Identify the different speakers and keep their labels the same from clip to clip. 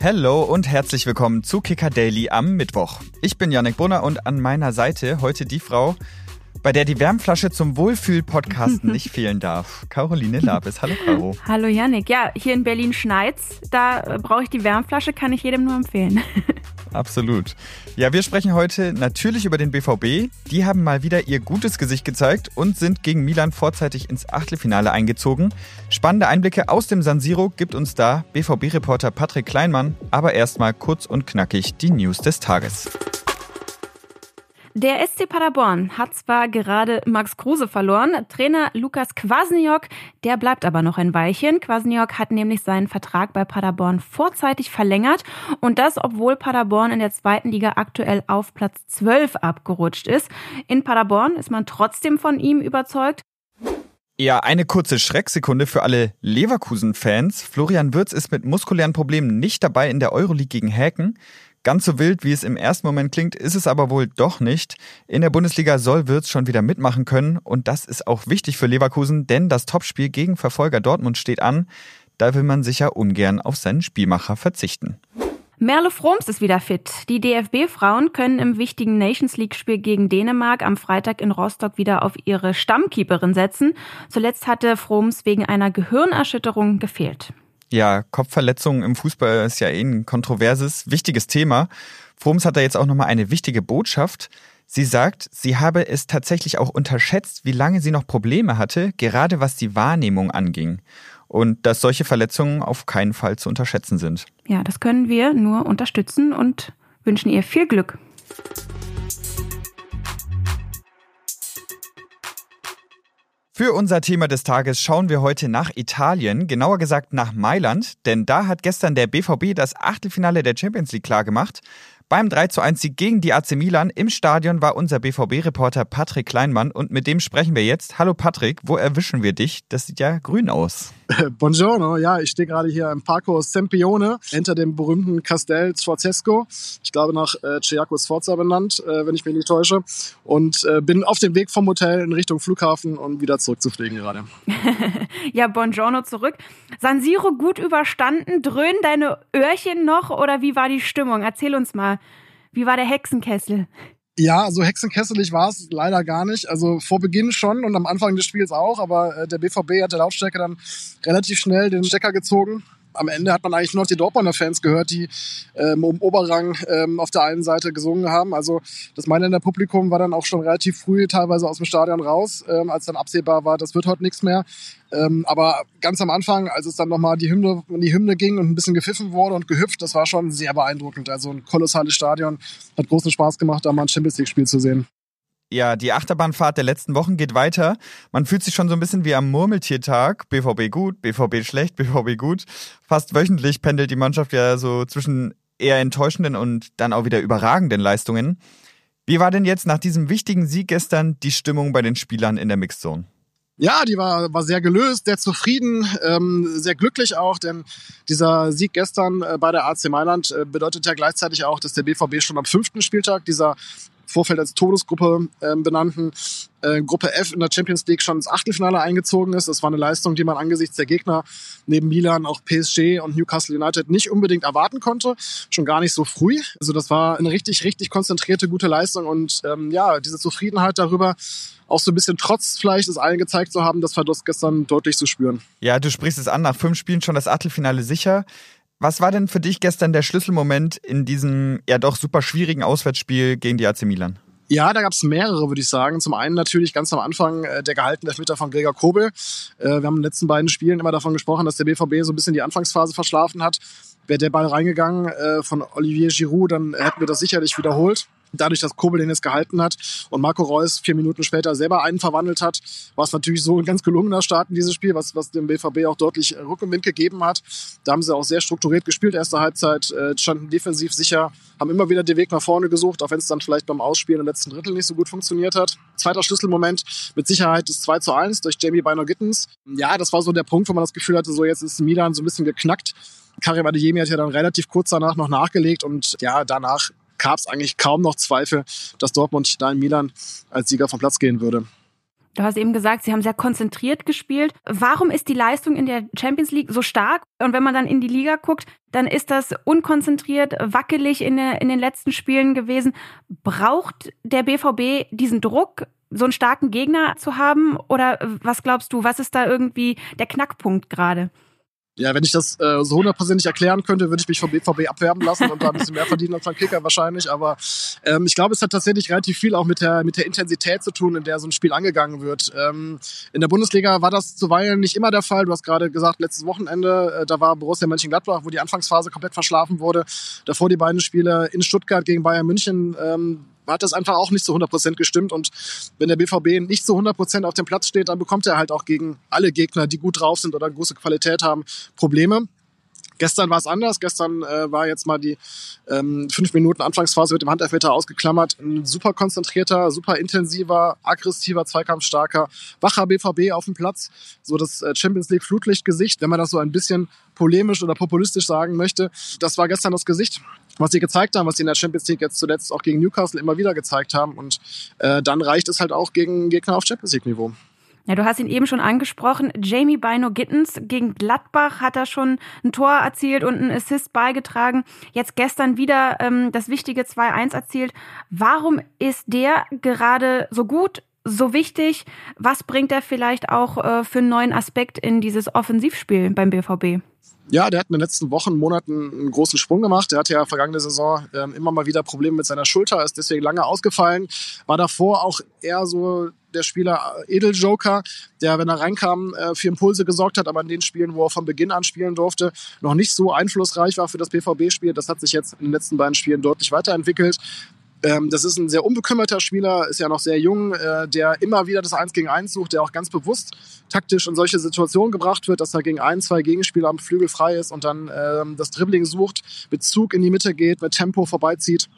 Speaker 1: Hallo und herzlich willkommen zu Kicker Daily am Mittwoch. Ich bin Yannick Brunner und an meiner Seite heute die Frau, bei der die Wärmflasche zum Wohlfühl-Podcasten nicht fehlen darf. Caroline Labes. Hallo, Caro.
Speaker 2: Hallo, Yannick. Ja, hier in Berlin schneit's. Da brauche ich die Wärmflasche, kann ich jedem nur empfehlen.
Speaker 1: Absolut. Ja, wir sprechen heute natürlich über den BVB. Die haben mal wieder ihr gutes Gesicht gezeigt und sind gegen Milan vorzeitig ins Achtelfinale eingezogen. Spannende Einblicke aus dem San Siro gibt uns da BVB-Reporter Patrick Kleinmann. Aber erstmal kurz und knackig die News des Tages.
Speaker 2: Der SC Paderborn hat zwar gerade Max Kruse verloren, Trainer Lukas Kwasniok, der bleibt aber noch ein Weilchen. Kwasniok hat nämlich seinen Vertrag bei Paderborn vorzeitig verlängert und das, obwohl Paderborn in der zweiten Liga aktuell auf Platz 12 abgerutscht ist. In Paderborn ist man trotzdem von ihm überzeugt.
Speaker 1: Ja, eine kurze Schrecksekunde für alle Leverkusen-Fans. Florian Wirz ist mit muskulären Problemen nicht dabei in der Euroleague gegen Häken. Ganz so wild, wie es im ersten Moment klingt, ist es aber wohl doch nicht. In der Bundesliga soll Wirtz schon wieder mitmachen können und das ist auch wichtig für Leverkusen, denn das Topspiel gegen Verfolger Dortmund steht an. Da will man sicher ungern auf seinen Spielmacher verzichten.
Speaker 2: Merle Froms ist wieder fit. Die DFB-Frauen können im wichtigen Nations League-Spiel gegen Dänemark am Freitag in Rostock wieder auf ihre Stammkeeperin setzen. Zuletzt hatte Froms wegen einer Gehirnerschütterung gefehlt.
Speaker 1: Ja, Kopfverletzungen im Fußball ist ja eh ein kontroverses, wichtiges Thema. Froms hat da jetzt auch nochmal eine wichtige Botschaft. Sie sagt, sie habe es tatsächlich auch unterschätzt, wie lange sie noch Probleme hatte, gerade was die Wahrnehmung anging. Und dass solche Verletzungen auf keinen Fall zu unterschätzen sind.
Speaker 2: Ja, das können wir nur unterstützen und wünschen ihr viel Glück.
Speaker 1: Für unser Thema des Tages schauen wir heute nach Italien, genauer gesagt nach Mailand, denn da hat gestern der BVB das Achtelfinale der Champions League klargemacht. Beim 3 zu 1 Sieg gegen die AC Milan im Stadion war unser BVB-Reporter Patrick Kleinmann und mit dem sprechen wir jetzt. Hallo Patrick, wo erwischen wir dich? Das sieht ja grün aus.
Speaker 3: Buongiorno, ja, ich stehe gerade hier im Parco Sempione hinter dem berühmten Castel Sforzesco. Ich glaube nach äh, Ciaco Sforza benannt, äh, wenn ich mich nicht täusche. Und äh, bin auf dem Weg vom Hotel in Richtung Flughafen und wieder zurückzufliegen gerade.
Speaker 2: ja, Buongiorno zurück. San Siro gut überstanden? Dröhnen deine Öhrchen noch oder wie war die Stimmung? Erzähl uns mal. Wie war der Hexenkessel?
Speaker 3: Ja, also hexenkesselig war es leider gar nicht. Also vor Beginn schon und am Anfang des Spiels auch, aber äh, der BVB hat der Lautstärke dann relativ schnell den Stecker gezogen am Ende hat man eigentlich nur noch die Dortmunder Fans gehört, die ähm, um Oberrang ähm, auf der einen Seite gesungen haben. Also das Mailänder Publikum war dann auch schon relativ früh teilweise aus dem Stadion raus, ähm, als dann absehbar war, das wird heute nichts mehr. Ähm, aber ganz am Anfang, als es dann nochmal die Hymne, die Hymne ging und ein bisschen gepfiffen wurde und gehüpft, das war schon sehr beeindruckend. Also ein kolossales Stadion, hat großen Spaß gemacht, da mal ein Champions League Spiel zu sehen.
Speaker 1: Ja, die Achterbahnfahrt der letzten Wochen geht weiter. Man fühlt sich schon so ein bisschen wie am Murmeltiertag. BVB gut, BVB schlecht, BVB gut. Fast wöchentlich pendelt die Mannschaft ja so zwischen eher enttäuschenden und dann auch wieder überragenden Leistungen. Wie war denn jetzt nach diesem wichtigen Sieg gestern die Stimmung bei den Spielern in der Mixzone?
Speaker 3: Ja, die war, war sehr gelöst, sehr zufrieden, ähm, sehr glücklich auch, denn dieser Sieg gestern äh, bei der AC Mailand äh, bedeutet ja gleichzeitig auch, dass der BVB schon am fünften Spieltag dieser Vorfeld als Todesgruppe äh, benannten äh, Gruppe F in der Champions League schon ins Achtelfinale eingezogen ist. Das war eine Leistung, die man angesichts der Gegner neben Milan, auch PSG und Newcastle United nicht unbedingt erwarten konnte. Schon gar nicht so früh. Also das war eine richtig, richtig konzentrierte, gute Leistung und ähm, ja, diese Zufriedenheit darüber, auch so ein bisschen trotz vielleicht es allen gezeigt zu haben, das war gestern deutlich zu spüren.
Speaker 1: Ja, du sprichst es an, nach fünf Spielen schon das Achtelfinale sicher. Was war denn für dich gestern der Schlüsselmoment in diesem ja doch super schwierigen Auswärtsspiel gegen die AC Milan?
Speaker 3: Ja, da gab es mehrere, würde ich sagen. Zum einen natürlich ganz am Anfang äh, der gehaltene Elfmeter von Gregor Kobel. Äh, wir haben in den letzten beiden Spielen immer davon gesprochen, dass der BVB so ein bisschen die Anfangsphase verschlafen hat. Wäre der Ball reingegangen äh, von Olivier Giroud, dann hätten wir das sicherlich wiederholt dadurch, dass Kobel den jetzt gehalten hat und Marco Reus vier Minuten später selber einen verwandelt hat, war es natürlich so ein ganz gelungener Start in dieses Spiel, was, was dem BVB auch deutlich Rückenwind gegeben hat. Da haben sie auch sehr strukturiert gespielt. Erste Halbzeit äh, standen defensiv sicher, haben immer wieder den Weg nach vorne gesucht, auch wenn es dann vielleicht beim Ausspielen im letzten Drittel nicht so gut funktioniert hat. Zweiter Schlüsselmoment mit Sicherheit ist 2 zu 1 durch Jamie Bino Gittens. Ja, das war so der Punkt, wo man das Gefühl hatte, so jetzt ist Milan so ein bisschen geknackt. Karim Adeyemi hat ja dann relativ kurz danach noch nachgelegt und ja, danach gab es eigentlich kaum noch Zweifel, dass Dortmund da in Milan als Sieger vom Platz gehen würde.
Speaker 2: Du hast eben gesagt, sie haben sehr konzentriert gespielt. Warum ist die Leistung in der Champions League so stark? Und wenn man dann in die Liga guckt, dann ist das unkonzentriert, wackelig in, der, in den letzten Spielen gewesen. Braucht der BVB diesen Druck, so einen starken Gegner zu haben? Oder was glaubst du, was ist da irgendwie der Knackpunkt gerade?
Speaker 3: Ja, wenn ich das äh, so hundertprozentig erklären könnte, würde ich mich vom BVB abwerben lassen und da ein bisschen mehr verdienen als beim Kicker wahrscheinlich. Aber ähm, ich glaube, es hat tatsächlich relativ viel auch mit der, mit der Intensität zu tun, in der so ein Spiel angegangen wird. Ähm, in der Bundesliga war das zuweilen nicht immer der Fall. Du hast gerade gesagt, letztes Wochenende, äh, da war Borussia Mönchengladbach, wo die Anfangsphase komplett verschlafen wurde. Davor die beiden Spiele in Stuttgart gegen Bayern München. Ähm, hat das einfach auch nicht zu 100% gestimmt. Und wenn der BVB nicht zu 100% auf dem Platz steht, dann bekommt er halt auch gegen alle Gegner, die gut drauf sind oder große Qualität haben, Probleme. Gestern war es anders. Gestern äh, war jetzt mal die ähm, fünf Minuten Anfangsphase mit dem Handelfmeter ausgeklammert. Ein super konzentrierter, super intensiver, aggressiver, zweikampfstarker, wacher BVB auf dem Platz. So das äh, Champions League Flutlichtgesicht, wenn man das so ein bisschen polemisch oder populistisch sagen möchte. Das war gestern das Gesicht, was sie gezeigt haben, was sie in der Champions League jetzt zuletzt auch gegen Newcastle immer wieder gezeigt haben. Und äh, dann reicht es halt auch gegen Gegner auf Champions League Niveau.
Speaker 2: Ja, du hast ihn eben schon angesprochen. Jamie Bino Gittens gegen Gladbach hat er schon ein Tor erzielt und einen Assist beigetragen. Jetzt gestern wieder ähm, das wichtige 2-1 erzielt. Warum ist der gerade so gut, so wichtig? Was bringt er vielleicht auch äh, für einen neuen Aspekt in dieses Offensivspiel beim BVB?
Speaker 3: Ja, der hat in den letzten Wochen, Monaten einen großen Sprung gemacht. Der hatte ja vergangene Saison ähm, immer mal wieder Probleme mit seiner Schulter, ist deswegen lange ausgefallen. War davor auch eher so der Spieler äh, Edeljoker, der, wenn er reinkam, äh, für Impulse gesorgt hat, aber in den Spielen, wo er von Beginn an spielen durfte, noch nicht so einflussreich war für das BVB-Spiel. Das hat sich jetzt in den letzten beiden Spielen deutlich weiterentwickelt. Ähm, das ist ein sehr unbekümmerter Spieler, ist ja noch sehr jung, äh, der immer wieder das Eins gegen Eins sucht, der auch ganz bewusst taktisch in solche Situationen gebracht wird, dass er gegen ein, zwei Gegenspieler am Flügel frei ist und dann ähm, das Dribbling sucht, mit Zug in die Mitte geht, mit Tempo vorbeizieht.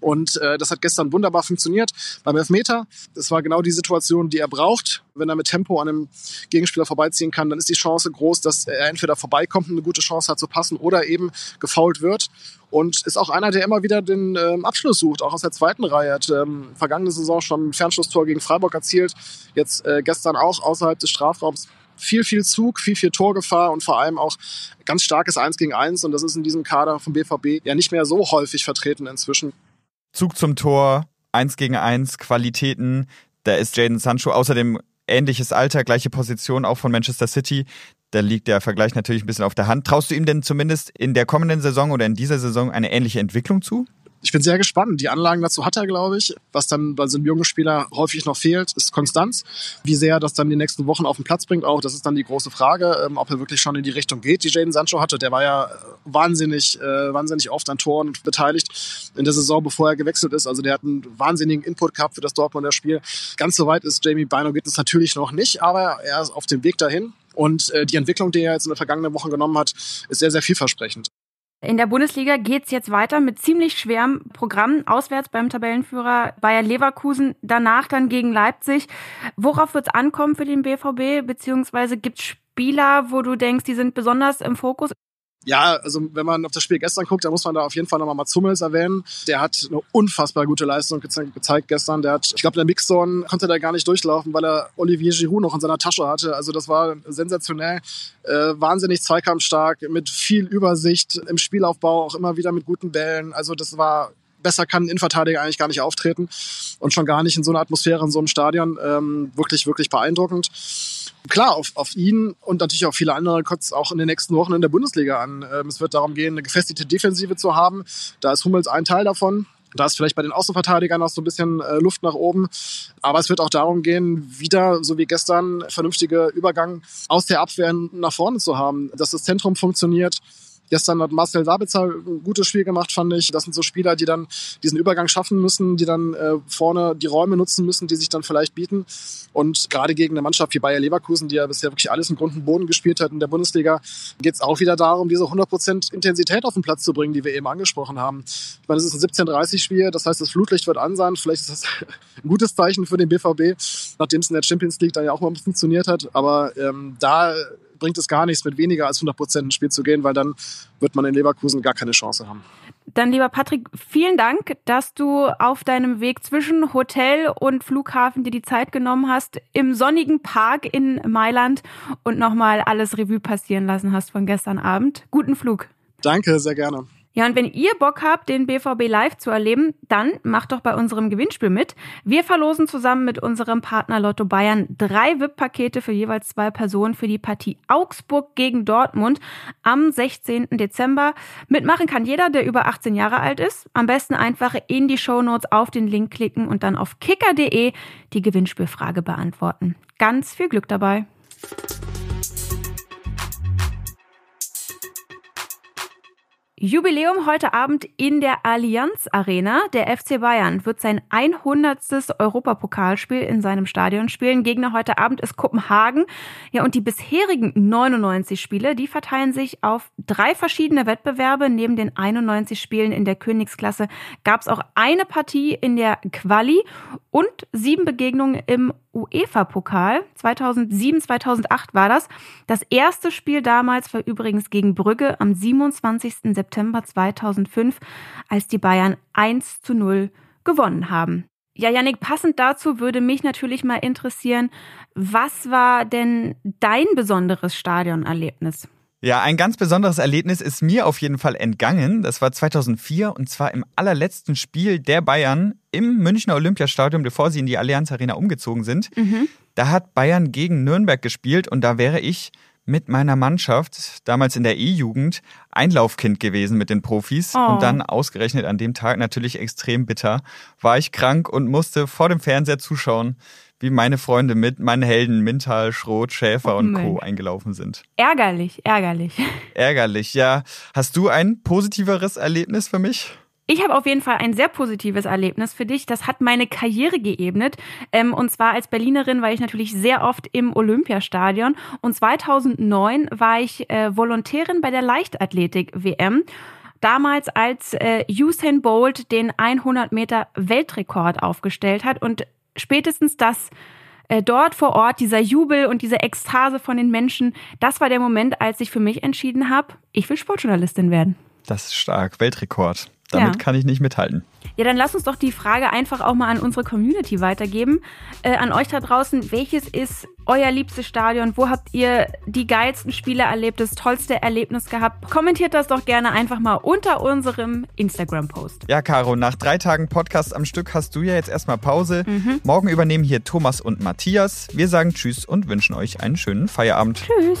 Speaker 3: Und äh, das hat gestern wunderbar funktioniert beim Elfmeter. Das war genau die Situation, die er braucht. Wenn er mit Tempo an einem Gegenspieler vorbeiziehen kann, dann ist die Chance groß, dass er entweder vorbeikommt und eine gute Chance hat zu passen oder eben gefault wird. Und ist auch einer, der immer wieder den ähm, Abschluss sucht, auch aus der zweiten Reihe. Hat ähm, vergangene Saison schon ein Fernschlusstor gegen Freiburg erzielt, jetzt äh, gestern auch außerhalb des Strafraums viel, viel Zug, viel, viel Torgefahr und vor allem auch ganz starkes Eins gegen Eins. Und das ist in diesem Kader vom BVB ja nicht mehr so häufig vertreten inzwischen.
Speaker 1: Zug zum Tor, eins gegen eins, Qualitäten. Da ist Jaden Sancho außerdem ähnliches Alter, gleiche Position auch von Manchester City. Da liegt der Vergleich natürlich ein bisschen auf der Hand. Traust du ihm denn zumindest in der kommenden Saison oder in dieser Saison eine ähnliche Entwicklung zu?
Speaker 3: Ich bin sehr gespannt. Die Anlagen dazu hat er, glaube ich. Was dann bei so einem jungen Spieler häufig noch fehlt, ist Konstanz. Wie sehr er das dann die nächsten Wochen auf den Platz bringt, auch, das ist dann die große Frage, ähm, ob er wirklich schon in die Richtung geht, die Jaden Sancho hatte. Der war ja wahnsinnig, äh, wahnsinnig oft an Toren beteiligt in der Saison, bevor er gewechselt ist. Also der hat einen wahnsinnigen Input gehabt für das Dortmunder Spiel. Ganz so weit ist Jamie Bino geht es natürlich noch nicht, aber er ist auf dem Weg dahin. Und äh, die Entwicklung, die er jetzt in der vergangenen Woche genommen hat, ist sehr, sehr vielversprechend.
Speaker 2: In der Bundesliga geht's jetzt weiter mit ziemlich schwerem Programm. Auswärts beim Tabellenführer Bayer Leverkusen, danach dann gegen Leipzig. Worauf wird's ankommen für den BVB? Beziehungsweise gibt's Spieler, wo du denkst, die sind besonders im Fokus?
Speaker 3: Ja, also wenn man auf das Spiel gestern guckt, dann muss man da auf jeden Fall nochmal Mats Hummels erwähnen. Der hat eine unfassbar gute Leistung ge gezeigt gestern. Der hat, ich glaube, der Mixzone konnte da gar nicht durchlaufen, weil er Olivier Giroud noch in seiner Tasche hatte. Also das war sensationell. Äh, wahnsinnig zweikampfstark, mit viel Übersicht im Spielaufbau, auch immer wieder mit guten Bällen. Also das war besser kann ein Innenverteidiger eigentlich gar nicht auftreten und schon gar nicht in so einer Atmosphäre, in so einem Stadion. Ähm, wirklich, wirklich beeindruckend. Klar, auf, auf ihn und natürlich auch viele andere es auch in den nächsten Wochen in der Bundesliga an. Ähm, es wird darum gehen, eine gefestigte Defensive zu haben. Da ist Hummels ein Teil davon. Da ist vielleicht bei den Außenverteidigern noch so ein bisschen äh, Luft nach oben. Aber es wird auch darum gehen, wieder, so wie gestern, vernünftige Übergang aus der Abwehr nach vorne zu haben, dass das Zentrum funktioniert, Gestern hat Marcel Sabitzer ein gutes Spiel gemacht, fand ich. Das sind so Spieler, die dann diesen Übergang schaffen müssen, die dann äh, vorne die Räume nutzen müssen, die sich dann vielleicht bieten. Und gerade gegen eine Mannschaft wie Bayer Leverkusen, die ja bisher wirklich alles im Grund und Boden gespielt hat in der Bundesliga, geht es auch wieder darum, diese 100% Intensität auf den Platz zu bringen, die wir eben angesprochen haben. Ich meine, es ist ein 17:30-Spiel, das heißt, das Flutlicht wird an sein. Vielleicht ist das ein gutes Zeichen für den BVB, nachdem es in der Champions League dann ja auch mal funktioniert hat. Aber ähm, da bringt es gar nichts, mit weniger als 100 Prozent ins Spiel zu gehen, weil dann wird man in Leverkusen gar keine Chance haben.
Speaker 2: Dann, lieber Patrick, vielen Dank, dass du auf deinem Weg zwischen Hotel und Flughafen dir die Zeit genommen hast, im sonnigen Park in Mailand und nochmal alles Revue passieren lassen hast von gestern Abend. Guten Flug.
Speaker 3: Danke, sehr gerne.
Speaker 2: Ja, und wenn ihr Bock habt, den BVB live zu erleben, dann macht doch bei unserem Gewinnspiel mit. Wir verlosen zusammen mit unserem Partner Lotto Bayern drei VIP-Pakete für jeweils zwei Personen für die Partie Augsburg gegen Dortmund am 16. Dezember. Mitmachen kann jeder, der über 18 Jahre alt ist. Am besten einfach in die Shownotes auf den Link klicken und dann auf kicker.de die Gewinnspielfrage beantworten. Ganz viel Glück dabei. Jubiläum heute Abend in der Allianz Arena. Der FC Bayern wird sein 100. Europapokalspiel in seinem Stadion spielen. Gegner heute Abend ist Kopenhagen. Ja, und die bisherigen 99 Spiele, die verteilen sich auf drei verschiedene Wettbewerbe. Neben den 91 Spielen in der Königsklasse gab es auch eine Partie in der Quali und sieben Begegnungen im UEFA-Pokal. 2007, 2008 war das. Das erste Spiel damals war übrigens gegen Brügge am 27. September 2005, als die Bayern 1 zu 0 gewonnen haben. Ja, Yannick, passend dazu würde mich natürlich mal interessieren, was war denn dein besonderes Stadionerlebnis?
Speaker 1: Ja, ein ganz besonderes Erlebnis ist mir auf jeden Fall entgangen. Das war 2004 und zwar im allerletzten Spiel der Bayern im Münchner Olympiastadion, bevor sie in die Allianz Arena umgezogen sind. Mhm. Da hat Bayern gegen Nürnberg gespielt und da wäre ich mit meiner Mannschaft, damals in der E-Jugend, Einlaufkind gewesen mit den Profis. Oh. Und dann ausgerechnet an dem Tag natürlich extrem bitter, war ich krank und musste vor dem Fernseher zuschauen, wie meine Freunde mit meinen Helden Mintal, Schroth, Schäfer oh, und Co. eingelaufen sind.
Speaker 2: Ärgerlich, ärgerlich.
Speaker 1: Ärgerlich, ja. Hast du ein positiveres Erlebnis für mich?
Speaker 2: Ich habe auf jeden Fall ein sehr positives Erlebnis für dich. Das hat meine Karriere geebnet. Ähm, und zwar als Berlinerin war ich natürlich sehr oft im Olympiastadion. Und 2009 war ich äh, Volontärin bei der Leichtathletik-WM. Damals, als äh, Usain Bolt den 100 Meter Weltrekord aufgestellt hat. Und spätestens das äh, dort vor Ort, dieser Jubel und diese Ekstase von den Menschen, das war der Moment, als ich für mich entschieden habe, ich will Sportjournalistin werden.
Speaker 1: Das ist stark, Weltrekord. Damit ja. kann ich nicht mithalten.
Speaker 2: Ja, dann lass uns doch die Frage einfach auch mal an unsere Community weitergeben. Äh, an euch da draußen, welches ist euer liebstes Stadion? Wo habt ihr die geilsten Spiele erlebt, das tollste Erlebnis gehabt? Kommentiert das doch gerne einfach mal unter unserem Instagram-Post.
Speaker 1: Ja, Caro, nach drei Tagen Podcast am Stück hast du ja jetzt erstmal Pause. Mhm. Morgen übernehmen hier Thomas und Matthias. Wir sagen Tschüss und wünschen euch einen schönen Feierabend.
Speaker 2: Tschüss.